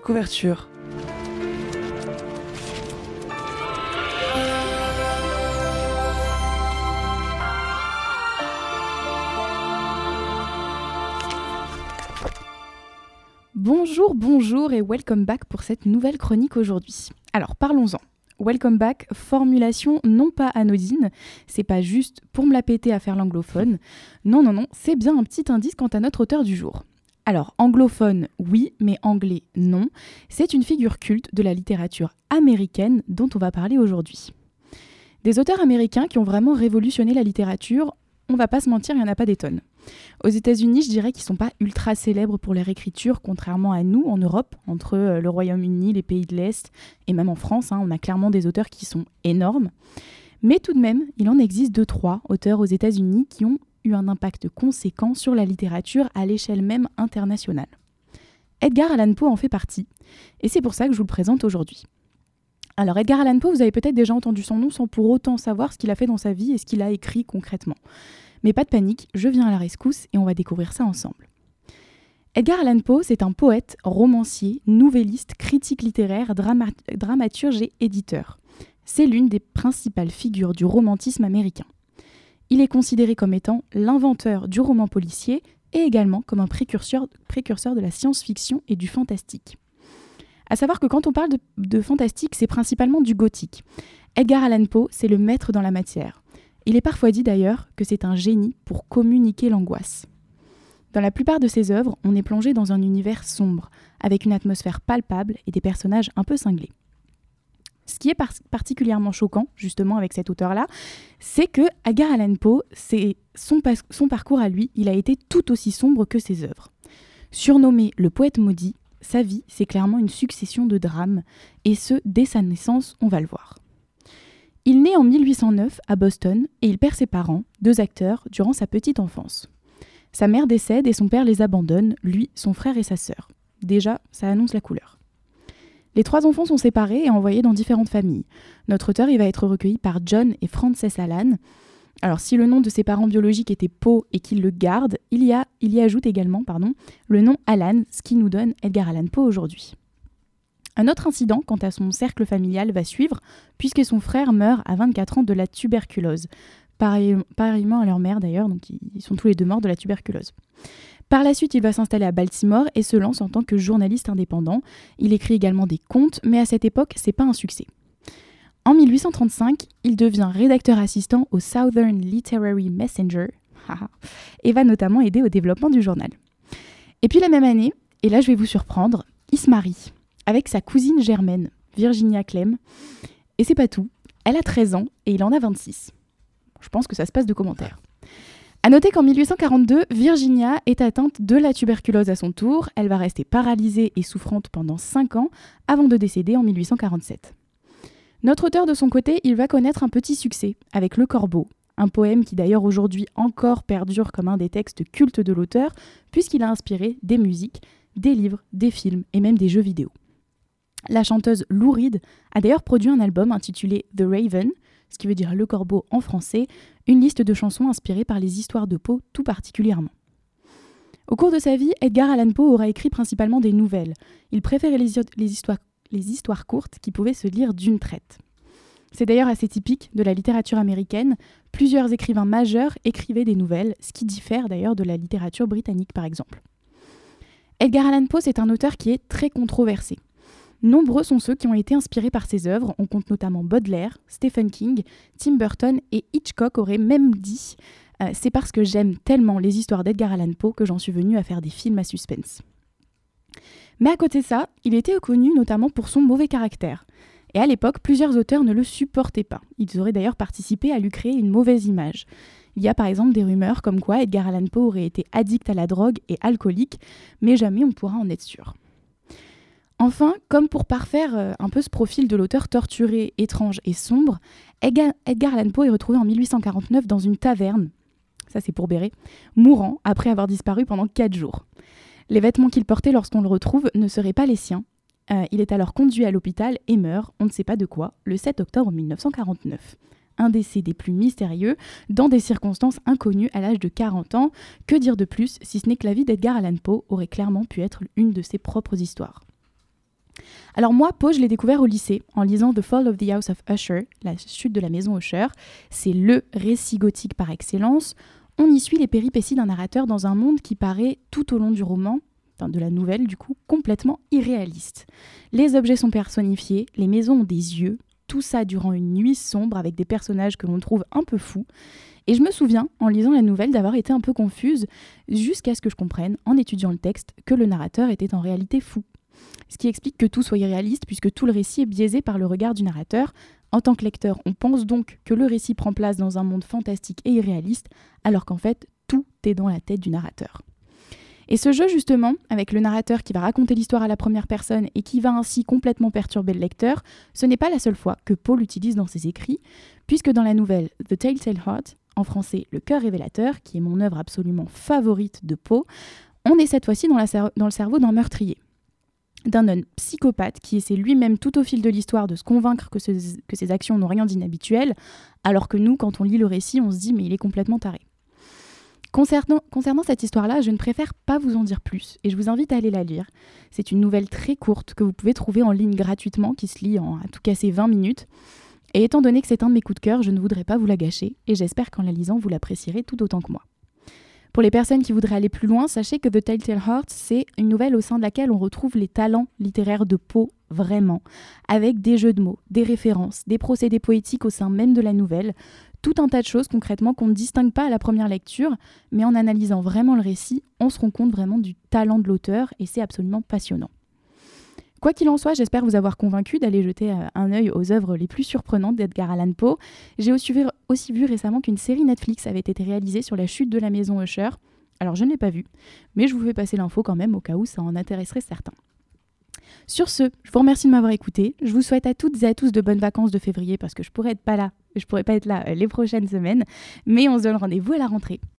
Couverture. Bonjour, bonjour et welcome back pour cette nouvelle chronique aujourd'hui. Alors parlons-en. Welcome back, formulation non pas anodine, c'est pas juste pour me la péter à faire l'anglophone. Non, non, non, c'est bien un petit indice quant à notre auteur du jour. Alors, anglophone, oui, mais anglais, non. C'est une figure culte de la littérature américaine dont on va parler aujourd'hui. Des auteurs américains qui ont vraiment révolutionné la littérature, on va pas se mentir, il n'y en a pas des tonnes. Aux États-Unis, je dirais qu'ils sont pas ultra célèbres pour leur écriture, contrairement à nous en Europe, entre euh, le Royaume-Uni, les pays de l'Est et même en France. Hein, on a clairement des auteurs qui sont énormes. Mais tout de même, il en existe deux, trois auteurs aux États-Unis qui ont eu un impact conséquent sur la littérature à l'échelle même internationale. Edgar Allan Poe en fait partie, et c'est pour ça que je vous le présente aujourd'hui. Alors Edgar Allan Poe, vous avez peut-être déjà entendu son nom sans pour autant savoir ce qu'il a fait dans sa vie et ce qu'il a écrit concrètement. Mais pas de panique, je viens à la rescousse et on va découvrir ça ensemble. Edgar Allan Poe, c'est un poète, romancier, nouvelliste, critique littéraire, dramaturge et éditeur. C'est l'une des principales figures du romantisme américain. Il est considéré comme étant l'inventeur du roman policier et également comme un précurseur, de la science-fiction et du fantastique. À savoir que quand on parle de, de fantastique, c'est principalement du gothique. Edgar Allan Poe, c'est le maître dans la matière. Il est parfois dit d'ailleurs que c'est un génie pour communiquer l'angoisse. Dans la plupart de ses œuvres, on est plongé dans un univers sombre, avec une atmosphère palpable et des personnages un peu cinglés. Ce qui est particulièrement choquant, justement, avec cet auteur-là, c'est que Edgar Allan Poe, son parcours à lui, il a été tout aussi sombre que ses œuvres. Surnommé le poète maudit, sa vie, c'est clairement une succession de drames, et ce, dès sa naissance, on va le voir. Il naît en 1809 à Boston et il perd ses parents, deux acteurs, durant sa petite enfance. Sa mère décède et son père les abandonne, lui, son frère et sa sœur. Déjà, ça annonce la couleur. Les trois enfants sont séparés et envoyés dans différentes familles. Notre auteur il va être recueilli par John et Frances Allan. Alors si le nom de ses parents biologiques était Poe et qu'il le garde, il y, a, il y ajoute également pardon, le nom Allan, ce qui nous donne Edgar Allan Poe aujourd'hui. Un autre incident quant à son cercle familial va suivre, puisque son frère meurt à 24 ans de la tuberculose. pareillement à leur mère d'ailleurs, donc ils sont tous les deux morts de la tuberculose. Par la suite, il va s'installer à Baltimore et se lance en tant que journaliste indépendant. Il écrit également des contes, mais à cette époque, c'est pas un succès. En 1835, il devient rédacteur assistant au Southern Literary Messenger et va notamment aider au développement du journal. Et puis la même année, et là je vais vous surprendre, il se marie avec sa cousine germaine, Virginia Clem. Et c'est pas tout, elle a 13 ans et il en a 26. Je pense que ça se passe de commentaires. À noter qu'en 1842, Virginia est atteinte de la tuberculose à son tour. Elle va rester paralysée et souffrante pendant 5 ans avant de décéder en 1847. Notre auteur, de son côté, il va connaître un petit succès avec Le Corbeau, un poème qui d'ailleurs aujourd'hui encore perdure comme un des textes cultes de l'auteur, puisqu'il a inspiré des musiques, des livres, des films et même des jeux vidéo. La chanteuse Lou Reed a d'ailleurs produit un album intitulé The Raven, ce qui veut dire le corbeau en français, une liste de chansons inspirées par les histoires de Poe tout particulièrement. Au cours de sa vie, Edgar Allan Poe aura écrit principalement des nouvelles. Il préférait les, histoires, les histoires courtes qui pouvaient se lire d'une traite. C'est d'ailleurs assez typique de la littérature américaine. Plusieurs écrivains majeurs écrivaient des nouvelles, ce qui diffère d'ailleurs de la littérature britannique par exemple. Edgar Allan Poe, c'est un auteur qui est très controversé. Nombreux sont ceux qui ont été inspirés par ses œuvres. On compte notamment Baudelaire, Stephen King, Tim Burton et Hitchcock aurait même dit euh, C'est parce que j'aime tellement les histoires d'Edgar Allan Poe que j'en suis venu à faire des films à suspense. Mais à côté de ça, il était connu notamment pour son mauvais caractère. Et à l'époque, plusieurs auteurs ne le supportaient pas. Ils auraient d'ailleurs participé à lui créer une mauvaise image. Il y a par exemple des rumeurs comme quoi Edgar Allan Poe aurait été addict à la drogue et alcoolique, mais jamais on pourra en être sûr. Enfin, comme pour parfaire euh, un peu ce profil de l'auteur torturé, étrange et sombre, Edgar, Allan Poe est retrouvé en 1849 dans une taverne, ça c'est pour Béret, mourant après avoir disparu pendant 4 jours. Les vêtements qu'il portait lorsqu'on le retrouve ne seraient pas les siens. Euh, il est alors conduit à l'hôpital et meurt, on ne sait pas de quoi, le 7 octobre 1949 un décès des plus mystérieux, dans des circonstances inconnues à l'âge de 40 ans. Que dire de plus, si ce n'est que la vie d'Edgar Allan Poe aurait clairement pu être une de ses propres histoires Alors moi, Poe, je l'ai découvert au lycée en lisant The Fall of the House of Usher, la chute de la maison Usher. C'est le récit gothique par excellence. On y suit les péripéties d'un narrateur dans un monde qui paraît tout au long du roman, de la nouvelle du coup, complètement irréaliste. Les objets sont personnifiés, les maisons ont des yeux, tout ça durant une nuit sombre avec des personnages que l'on trouve un peu fous. Et je me souviens, en lisant la nouvelle, d'avoir été un peu confuse, jusqu'à ce que je comprenne, en étudiant le texte, que le narrateur était en réalité fou. Ce qui explique que tout soit irréaliste, puisque tout le récit est biaisé par le regard du narrateur. En tant que lecteur, on pense donc que le récit prend place dans un monde fantastique et irréaliste, alors qu'en fait, tout est dans la tête du narrateur. Et ce jeu, justement, avec le narrateur qui va raconter l'histoire à la première personne et qui va ainsi complètement perturber le lecteur, ce n'est pas la seule fois que Paul l'utilise dans ses écrits, puisque dans la nouvelle The Telltale Heart, en français Le cœur révélateur, qui est mon œuvre absolument favorite de Poe, on est cette fois-ci dans, dans le cerveau d'un meurtrier d'un homme psychopathe qui essaie lui-même tout au fil de l'histoire de se convaincre que, ses actions n'ont rien d'inhabituel, alors que nous, quand on lit le récit, on se dit mais il est complètement taré. Concernant, concernant cette histoire-là, je ne préfère pas vous en dire plus et je vous invite à aller la lire. C'est une nouvelle très courte que vous pouvez trouver en ligne gratuitement qui se lit en à tout casser 20 minutes. Et étant donné que c'est un de mes coups de cœur, je ne voudrais pas vous la gâcher et j'espère qu'en la lisant, vous l'apprécierez tout autant que moi. Pour les personnes qui voudraient aller plus loin, sachez que The Telltale Heart, c'est une nouvelle au sein de laquelle on retrouve les talents littéraires de Poe vraiment, avec des jeux de mots, des références, des procédés poétiques au sein même de la nouvelle, tout un tas de choses concrètement qu'on ne distingue pas à la première lecture, mais en analysant vraiment le récit, on se rend compte vraiment du talent de l'auteur et c'est absolument passionnant. Quoi qu'il en soit, j'espère vous avoir convaincu d'aller jeter euh, un œil aux œuvres les plus surprenantes d'Edgar Allan Poe. J'ai aussi vu, récemment qu'une série Netflix avait été réalisée sur la chute de la maison Usher. Alors je ne l'ai pas vue, mais je vous fais passer l'info quand même au cas où ça en intéresserait certains. Sur ce, je vous remercie de m'avoir écouté. Je vous souhaite à toutes et à tous de bonnes vacances de février parce que je pourrais être pas là, je pourrais pas être là euh, les prochaines semaines, mais on se donne rendez-vous à la rentrée.